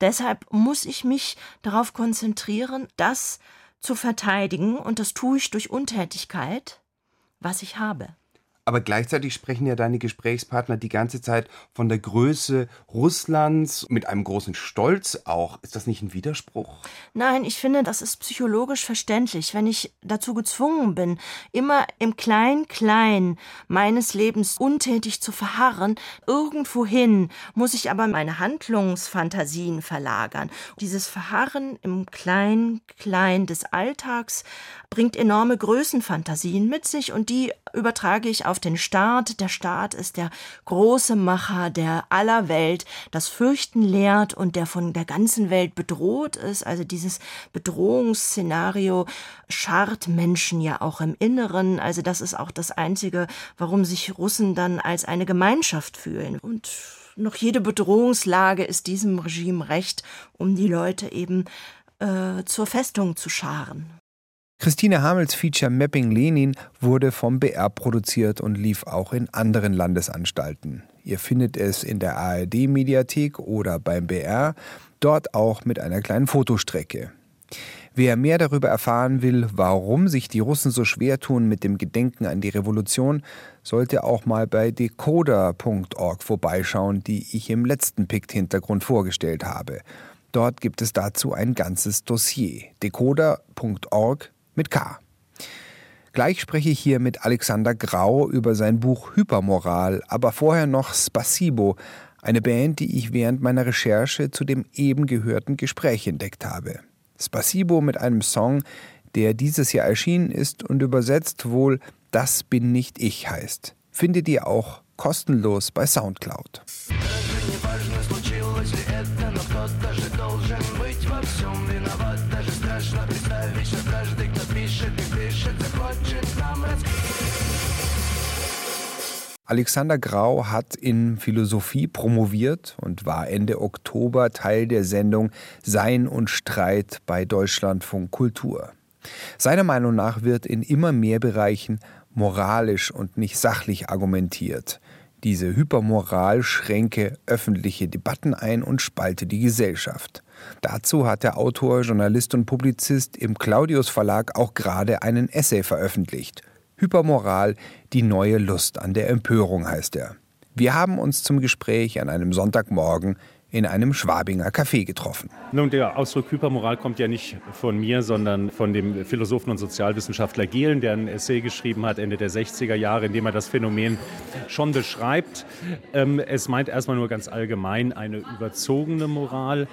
Deshalb muss ich mich darauf konzentrieren, das zu verteidigen, und das tue ich durch Untätigkeit, was ich habe. Aber gleichzeitig sprechen ja deine Gesprächspartner die ganze Zeit von der Größe Russlands mit einem großen Stolz auch. Ist das nicht ein Widerspruch? Nein, ich finde, das ist psychologisch verständlich. Wenn ich dazu gezwungen bin, immer im Klein-Klein meines Lebens untätig zu verharren, irgendwohin muss ich aber meine Handlungsfantasien verlagern. Dieses Verharren im Klein-Klein des Alltags bringt enorme Größenfantasien mit sich und die übertrage ich auf den Staat. Der Staat ist der große Macher der aller Welt, das Fürchten lehrt und der von der ganzen Welt bedroht ist. Also dieses Bedrohungsszenario scharrt Menschen ja auch im Inneren. Also das ist auch das Einzige, warum sich Russen dann als eine Gemeinschaft fühlen. Und noch jede Bedrohungslage ist diesem Regime recht, um die Leute eben äh, zur Festung zu scharen. Christine Hamels Feature Mapping Lenin wurde vom BR produziert und lief auch in anderen Landesanstalten. Ihr findet es in der ARD-Mediathek oder beim BR, dort auch mit einer kleinen Fotostrecke. Wer mehr darüber erfahren will, warum sich die Russen so schwer tun mit dem Gedenken an die Revolution, sollte auch mal bei decoder.org vorbeischauen, die ich im letzten Pikt-Hintergrund vorgestellt habe. Dort gibt es dazu ein ganzes Dossier. decoder.org mit K. Gleich spreche ich hier mit Alexander Grau über sein Buch Hypermoral, aber vorher noch Spasibo, eine Band, die ich während meiner Recherche zu dem eben gehörten Gespräch entdeckt habe. Spasibo mit einem Song, der dieses Jahr erschienen ist und übersetzt wohl Das bin nicht ich heißt. Findet ihr auch kostenlos bei Soundcloud. Alexander Grau hat in Philosophie promoviert und war Ende Oktober Teil der Sendung Sein und Streit bei Deutschlandfunk Kultur. Seiner Meinung nach wird in immer mehr Bereichen moralisch und nicht sachlich argumentiert. Diese Hypermoral schränke öffentliche Debatten ein und spalte die Gesellschaft. Dazu hat der Autor, Journalist und Publizist im Claudius Verlag auch gerade einen Essay veröffentlicht. Hypermoral, die neue Lust an der Empörung heißt er. Wir haben uns zum Gespräch an einem Sonntagmorgen in einem Schwabinger Café getroffen. Nun, der Ausdruck Hypermoral kommt ja nicht von mir, sondern von dem Philosophen und Sozialwissenschaftler Gehlen, der ein Essay geschrieben hat Ende der 60er Jahre, in dem er das Phänomen schon beschreibt. Ähm, es meint erstmal nur ganz allgemein eine überzogene Moral.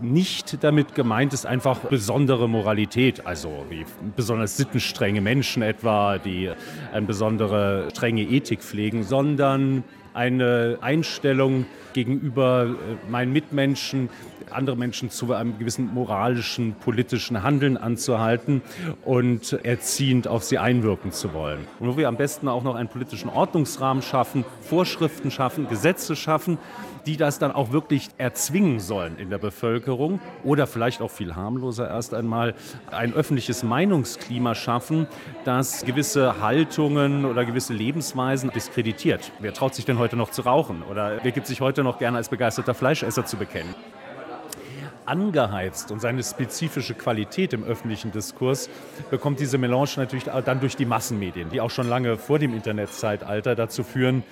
Nicht damit gemeint ist einfach besondere Moralität, also wie besonders sittenstrenge Menschen etwa, die eine besondere strenge Ethik pflegen, sondern eine Einstellung gegenüber äh, meinen Mitmenschen, andere Menschen zu einem gewissen moralischen, politischen Handeln anzuhalten und erziehend auf sie einwirken zu wollen. Und wo wir am besten auch noch einen politischen Ordnungsrahmen schaffen, Vorschriften schaffen, Gesetze schaffen, die das dann auch wirklich erzwingen sollen in der Bevölkerung oder vielleicht auch viel harmloser erst einmal ein öffentliches Meinungsklima schaffen, das gewisse Haltungen oder gewisse Lebensweisen diskreditiert. Wer traut sich denn heute noch zu rauchen oder wer gibt sich heute noch gerne als begeisterter Fleischesser zu bekennen? Angeheizt und seine spezifische Qualität im öffentlichen Diskurs bekommt diese Melange natürlich dann durch die Massenmedien, die auch schon lange vor dem Internetzeitalter dazu führen,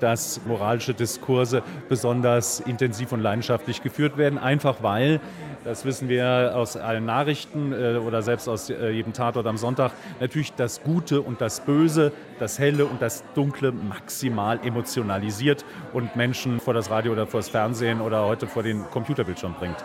dass moralische Diskurse besonders intensiv und leidenschaftlich geführt werden, einfach weil das wissen wir aus allen Nachrichten äh, oder selbst aus äh, jedem Tatort am Sonntag, natürlich das Gute und das Böse, das Helle und das Dunkle maximal emotionalisiert und Menschen vor das Radio oder vor das Fernsehen oder heute vor den Computerbildschirm bringt.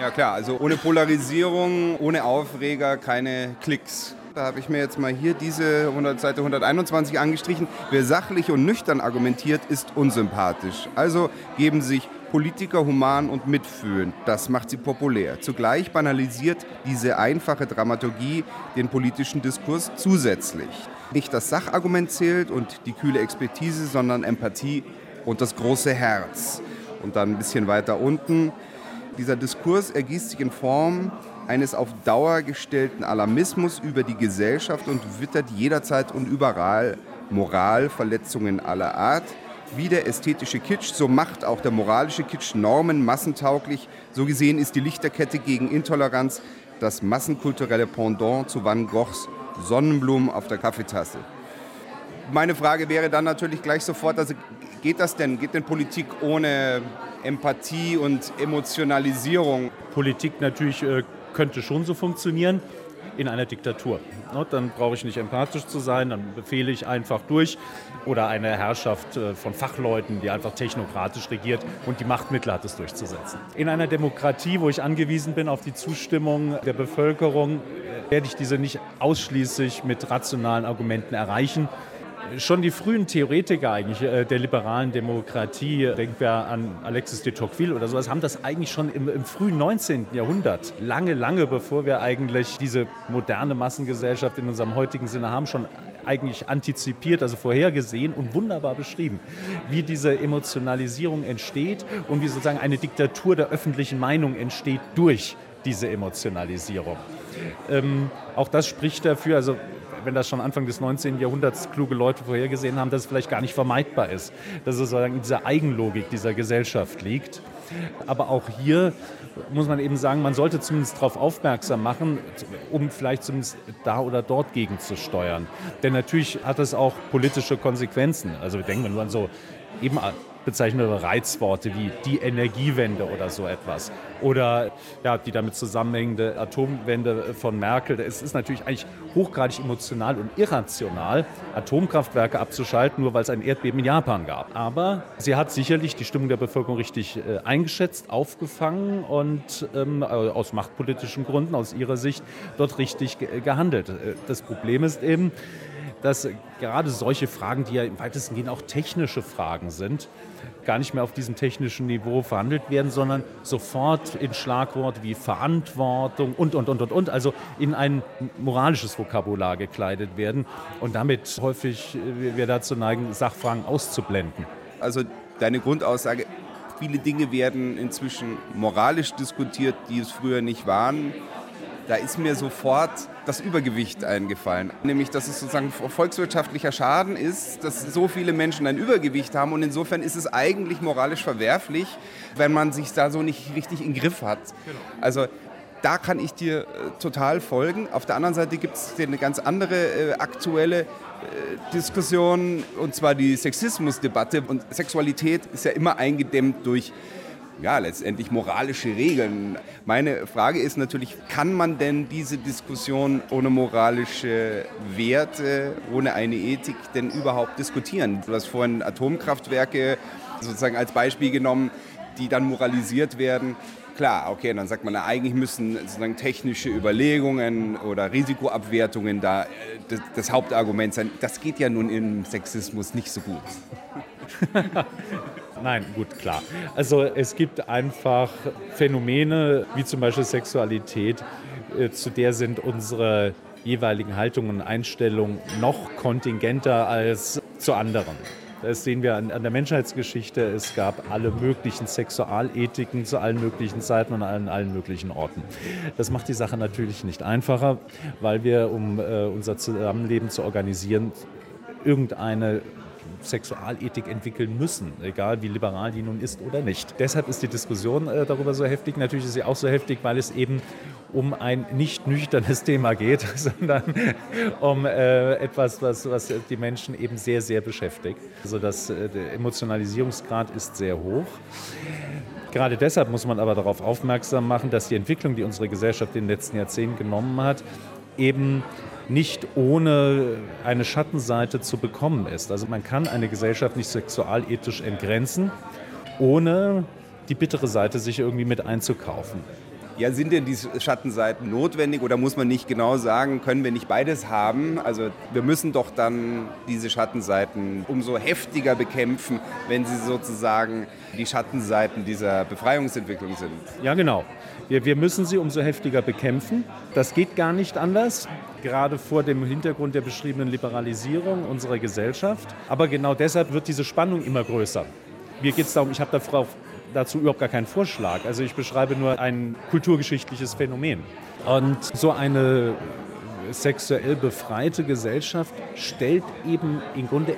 Ja klar, also ohne Polarisierung, ohne Aufreger, keine Klicks. Da habe ich mir jetzt mal hier diese 100, Seite 121 angestrichen. Wer sachlich und nüchtern argumentiert, ist unsympathisch. Also geben sich Politiker human und mitfühlend. Das macht sie populär. Zugleich banalisiert diese einfache Dramaturgie den politischen Diskurs zusätzlich. Nicht das Sachargument zählt und die kühle Expertise, sondern Empathie und das große Herz. Und dann ein bisschen weiter unten. Dieser Diskurs ergießt sich in Form eines auf Dauer gestellten Alarmismus über die Gesellschaft und wittert jederzeit und überall Moralverletzungen aller Art. Wie der ästhetische Kitsch, so macht auch der moralische Kitsch Normen massentauglich. So gesehen ist die Lichterkette gegen Intoleranz das massenkulturelle Pendant zu Van Goghs Sonnenblumen auf der Kaffeetasse. Meine Frage wäre dann natürlich gleich sofort, also geht das denn? Geht denn Politik ohne Empathie und Emotionalisierung. Politik natürlich äh, könnte schon so funktionieren in einer Diktatur. Ne, dann brauche ich nicht empathisch zu sein, dann befehle ich einfach durch. Oder eine Herrschaft äh, von Fachleuten, die einfach technokratisch regiert und die Machtmittel hat, es durchzusetzen. In einer Demokratie, wo ich angewiesen bin auf die Zustimmung der Bevölkerung, werde ich diese nicht ausschließlich mit rationalen Argumenten erreichen schon die frühen Theoretiker eigentlich äh, der liberalen Demokratie, denken wir an Alexis de Tocqueville oder sowas, haben das eigentlich schon im, im, frühen 19. Jahrhundert, lange, lange bevor wir eigentlich diese moderne Massengesellschaft in unserem heutigen Sinne haben, schon eigentlich antizipiert, also vorhergesehen und wunderbar beschrieben, wie diese Emotionalisierung entsteht und wie sozusagen eine Diktatur der öffentlichen Meinung entsteht durch diese Emotionalisierung. Ähm, auch das spricht dafür, also wenn das schon Anfang des 19. Jahrhunderts kluge Leute vorhergesehen haben, dass es vielleicht gar nicht vermeidbar ist, dass es sozusagen in dieser Eigenlogik dieser Gesellschaft liegt. Aber auch hier muss man eben sagen, man sollte zumindest darauf aufmerksam machen, um vielleicht zumindest da oder dort gegenzusteuern. Denn natürlich hat es auch politische Konsequenzen. Also denken wir nur an so eben bezeichnete Reizworte wie die Energiewende oder so etwas. Oder ja, die damit zusammenhängende Atomwende von Merkel. Es ist natürlich eigentlich hochgradig emotional und irrational, Atomkraftwerke abzuschalten, nur weil es ein Erdbeben in Japan gab. Aber sie hat sicherlich die Stimmung der Bevölkerung richtig äh, eingeschätzt, aufgefangen und ähm, aus machtpolitischen Gründen, aus ihrer Sicht, dort richtig ge gehandelt. Äh, das Problem ist eben, dass gerade solche Fragen, die ja im weitesten Gehen auch technische Fragen sind, gar nicht mehr auf diesem technischen Niveau verhandelt werden, sondern sofort in Schlagworte wie Verantwortung und, und, und, und, und, also in ein moralisches Vokabular gekleidet werden und damit häufig äh, wir dazu neigen, Sachfragen auszublenden. Also deine Grundaussage, viele Dinge werden inzwischen moralisch diskutiert, die es früher nicht waren. Da ist mir sofort das Übergewicht eingefallen. Nämlich, dass es sozusagen volkswirtschaftlicher Schaden ist, dass so viele Menschen ein Übergewicht haben und insofern ist es eigentlich moralisch verwerflich, wenn man sich da so nicht richtig im Griff hat. Genau. Also da kann ich dir äh, total folgen. Auf der anderen Seite gibt es eine ganz andere äh, aktuelle äh, Diskussion und zwar die Sexismusdebatte und Sexualität ist ja immer eingedämmt durch ja, letztendlich moralische Regeln. Meine Frage ist natürlich, kann man denn diese Diskussion ohne moralische Werte, ohne eine Ethik denn überhaupt diskutieren? Du hast vorhin Atomkraftwerke sozusagen als Beispiel genommen, die dann moralisiert werden. Klar, okay, dann sagt man, na, eigentlich müssen sozusagen technische Überlegungen oder Risikoabwertungen da äh, das, das Hauptargument sein. Das geht ja nun im Sexismus nicht so gut. <laughs> Nein, gut, klar. Also es gibt einfach Phänomene wie zum Beispiel Sexualität, äh, zu der sind unsere jeweiligen Haltungen und Einstellungen noch kontingenter als zu anderen. Das sehen wir an, der Menschheitsgeschichte. Es gab alle möglichen Sexualethiken zu allen möglichen Zeiten und an allen möglichen Orten. Das macht die Sache natürlich nicht einfacher, weil wir, um äh, unser Zusammenleben zu organisieren, irgendeine Sexualethik entwickeln müssen, egal wie liberal die nun ist oder nicht. Deshalb ist die Diskussion äh, darüber so heftig. Natürlich ist sie auch so heftig, weil es eben um ein nicht nüchternes Thema geht, <laughs> sondern um äh, etwas, was, was die Menschen eben sehr, sehr beschäftigt. Also das, äh, der Emotionalisierungsgrad ist sehr hoch. Gerade deshalb muss man aber darauf aufmerksam machen, dass die Entwicklung, die unsere Gesellschaft in den letzten Jahrzehnten genommen hat, eben nicht ohne eine Schattenseite zu bekommen ist. Also man kann eine Gesellschaft nicht sexualethisch entgrenzen, ohne die bittere Seite sich irgendwie mit einzukaufen. Ja, sind denn diese Schattenseiten notwendig oder muss man nicht genau sagen, können wir nicht beides haben? Also wir müssen doch dann diese Schattenseiten umso heftiger bekämpfen, wenn sie sozusagen die Schattenseiten dieser Befreiungsentwicklung sind. Ja, genau. Wir, wir müssen sie umso heftiger bekämpfen. Das geht gar nicht anders, gerade vor dem Hintergrund der beschriebenen Liberalisierung unserer Gesellschaft. Aber genau deshalb wird diese Spannung immer größer. Mir geht es darum, ich habe darauf dazu überhaupt gar keinen Vorschlag. Also ich beschreibe nur ein kulturgeschichtliches Phänomen. Und so eine sexuell befreite Gesellschaft stellt eben im Grunde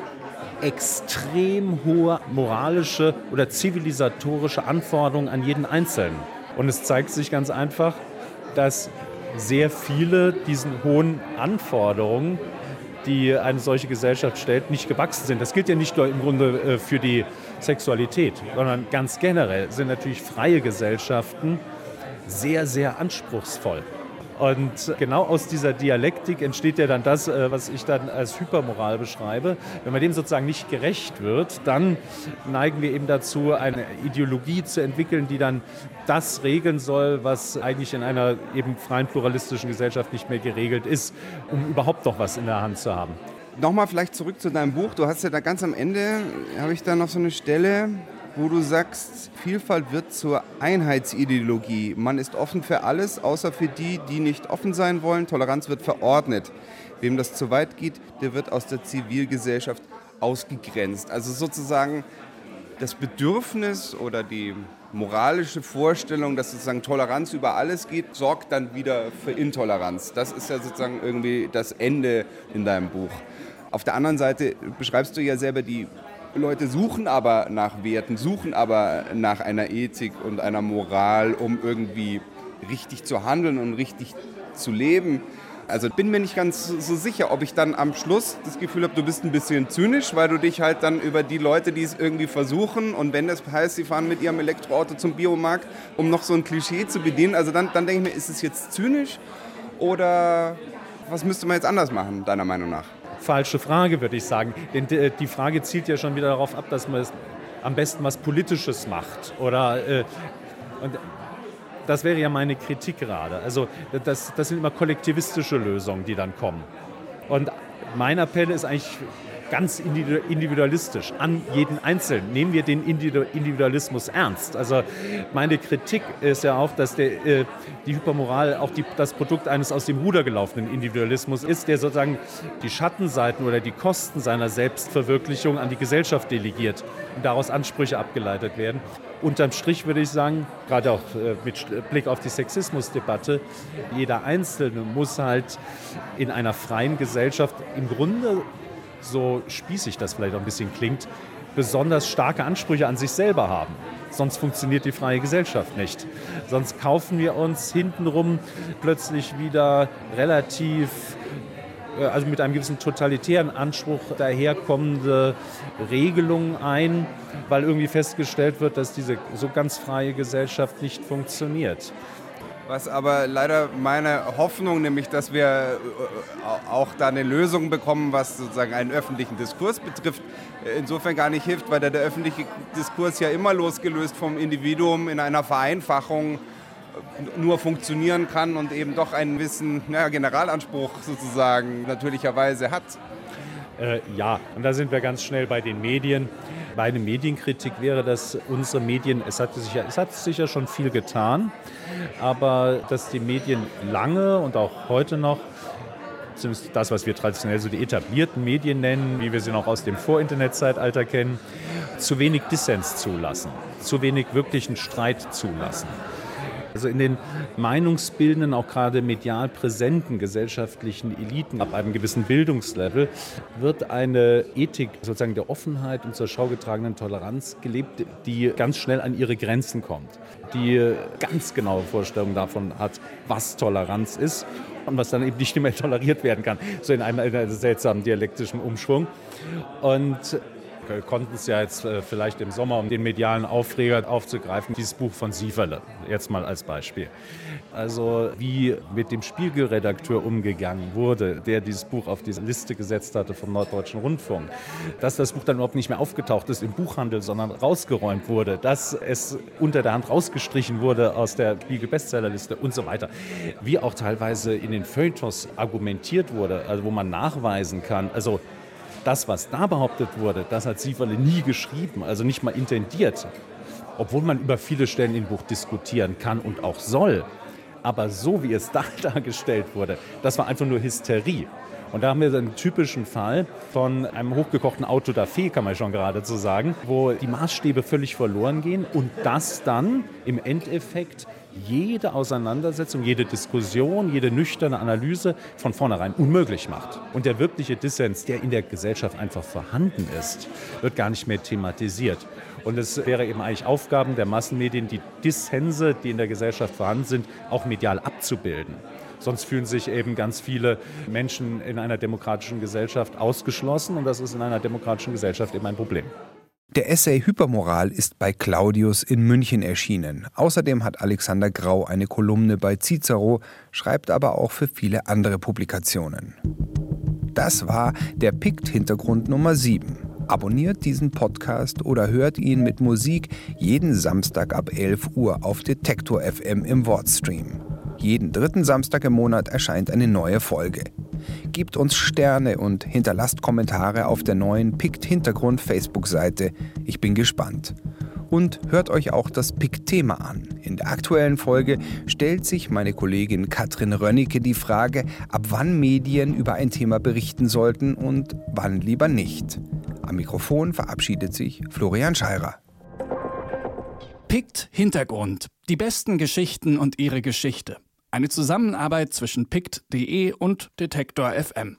extrem hohe moralische oder zivilisatorische Anforderungen an jeden Einzelnen. Und es zeigt sich ganz einfach, dass sehr viele diesen hohen Anforderungen die eine solche Gesellschaft stellt, nicht gewachsen sind. Das gilt ja nicht nur im Grunde äh, für die Sexualität, sondern ganz generell sind natürlich freie Gesellschaften sehr, sehr anspruchsvoll. Und genau aus dieser Dialektik entsteht ja dann das, äh, was ich dann als Hypermoral beschreibe. Wenn man dem sozusagen nicht gerecht wird, dann neigen wir eben dazu, eine Ideologie zu entwickeln, die dann das regeln soll, was eigentlich in einer eben freien pluralistischen Gesellschaft nicht mehr geregelt ist, um überhaupt noch was in der Hand zu haben. Nochmal vielleicht zurück zu deinem Buch. Du hast ja da ganz am Ende, habe ich da noch so eine Stelle, wo du sagst, Vielfalt wird zur Einheitsideologie. Man ist offen für alles, außer für die, die nicht offen sein wollen. Toleranz wird verordnet. Wem das zu weit geht, der wird aus der Zivilgesellschaft ausgegrenzt. Also sozusagen das Bedürfnis oder die moralische Vorstellung, dass sozusagen Toleranz über alles geht, sorgt dann wieder für Intoleranz. Das ist ja sozusagen irgendwie das Ende in deinem Buch. Auf der anderen Seite beschreibst du ja selber die Leute suchen aber nach Werten, suchen aber nach einer Ethik und einer Moral, um irgendwie richtig zu handeln und richtig zu leben. Also bin mir nicht ganz so sicher, ob ich dann am Schluss das Gefühl habe, du bist ein bisschen zynisch, weil du dich halt dann über die Leute, die es irgendwie versuchen und wenn das heißt, sie fahren mit ihrem Elektroauto zum Biomarkt, um noch so ein Klischee zu bedienen, also dann, dann denke ich mir, ist es jetzt zynisch oder was müsste man jetzt anders machen, deiner Meinung nach? Falsche Frage, würde ich sagen. Denn die Frage zielt ja schon wieder darauf ab, dass man am besten was Politisches macht. Oder, äh, und das wäre ja meine Kritik gerade. Also das, das sind immer kollektivistische Lösungen, die dann kommen. Und mein Appell ist eigentlich ganz individualistisch an jeden Einzelnen. Nehmen wir den Individualismus ernst. Also meine Kritik ist ja auch, dass der, äh, die Hypermoral auch die, das Produkt eines aus dem Ruder gelaufenen Individualismus ist, der sozusagen die Schattenseiten oder die Kosten seiner Selbstverwirklichung an die Gesellschaft delegiert und daraus Ansprüche abgeleitet werden. Unterm Strich würde ich sagen, gerade auch äh, mit Blick auf die Sexismusdebatte, jeder Einzelne muss halt in einer freien Gesellschaft im Grunde so spießig das vielleicht auch ein bisschen klingt, besonders starke Ansprüche an sich selber haben. Sonst funktioniert die freie Gesellschaft nicht. Sonst kaufen wir uns hintenrum plötzlich wieder relativ äh, also mit einem gewissen totalitären Anspruch daherkommende Regelungen ein, weil irgendwie festgestellt wird, dass diese so ganz freie Gesellschaft nicht funktioniert. Was aber leider meine Hoffnung, nämlich dass wir äh, auch da eine Lösung bekommen, was sozusagen einen öffentlichen Diskurs betrifft, äh, insofern gar nicht hilft, weil der, der öffentliche Diskurs ja immer losgelöst vom Individuum in einer Vereinfachung äh, nur funktionieren kann und eben doch einen gewissen naja, Generalanspruch sozusagen natürlicherweise hat. Äh, ja, und da sind wir ganz schnell bei den Medien. Meine Medienkritik wäre, dass unsere Medien, es hat, sich ja, es hat sich ja schon viel getan, aber dass die Medien lange und auch heute noch zumindest das, was wir traditionell so die etablierten Medien nennen, wie wir sie noch aus dem Vor-Internet-Zeitalter kennen, zu wenig Dissens zulassen, zu wenig wirklichen Streit zulassen. Also in den meinungsbildenden, auch gerade medial präsenten gesellschaftlichen Eliten ab einem gewissen Bildungslevel wird eine Ethik sozusagen der Offenheit und zur Schau getragenen Toleranz gelebt, die ganz schnell an ihre Grenzen kommt, die ganz genaue Vorstellungen davon hat, was Toleranz ist und was dann eben nicht mehr toleriert werden kann, so in einem, in einem seltsamen dialektischen Umschwung. Und konnten es ja jetzt äh, vielleicht im Sommer, um den medialen Aufreger aufzugreifen, dieses Buch von Sieverle, jetzt mal als Beispiel. Also wie mit dem Spiegelredakteur umgegangen wurde, der dieses Buch auf diese Liste gesetzt hatte vom Norddeutschen Rundfunk, dass das Buch dann überhaupt nicht mehr aufgetaucht ist im Buchhandel, sondern rausgeräumt wurde, dass es unter der Hand rausgestrichen wurde aus der Spiegel-Bestsellerliste und so weiter. Wie auch teilweise in den Feuilletons argumentiert wurde, also wo man nachweisen kann, also das, was da behauptet wurde, das hat Sieverle nie geschrieben, also nicht mal intendiert. Obwohl man über viele Stellen im Buch diskutieren kann und auch soll. Aber so wie es <laughs> da dargestellt wurde, das war einfach nur Hysterie. Und da haben wir einen typischen Fall von einem hochgekochten Auto da Fee, kann man schon geradezu sagen, wo die Maßstäbe völlig verloren gehen und das dann im Endeffekt jede Auseinandersetzung, jede Diskussion, jede nüchterne Analyse von vornherein unmöglich macht. Und der wirkliche Dissens, der in der Gesellschaft einfach vorhanden ist, wird gar nicht mehr thematisiert. Und es wäre eben eigentlich Aufgaben der Massenmedien, die Dissense, die in der Gesellschaft vorhanden sind, auch medial abzubilden. Sonst fühlen sich eben ganz viele Menschen in einer demokratischen Gesellschaft ausgeschlossen und das ist in einer demokratischen Gesellschaft eben ein Problem. Der Essay Hypermoral ist bei Claudius in München erschienen. Außerdem hat Alexander Grau eine Kolumne bei Cicero, schreibt aber auch für viele andere Publikationen. Das war der Pikt-Hintergrund Nummer 7. Abonniert diesen Podcast oder hört ihn mit Musik jeden Samstag ab 11 Uhr auf Detektor FM im Wordstream. Jeden dritten Samstag im Monat erscheint eine neue Folge. Gebt uns Sterne und hinterlasst Kommentare auf der neuen Pikt Hintergrund Facebook-Seite. Ich bin gespannt. Und hört euch auch das Pikt-Thema an. In der aktuellen Folge stellt sich meine Kollegin Katrin Rönnecke die Frage, ab wann Medien über ein Thema berichten sollten und wann lieber nicht. Am Mikrofon verabschiedet sich Florian Scheirer. Pikt Hintergrund. Die besten Geschichten und ihre Geschichte. Eine Zusammenarbeit zwischen pict.de und Detektor FM.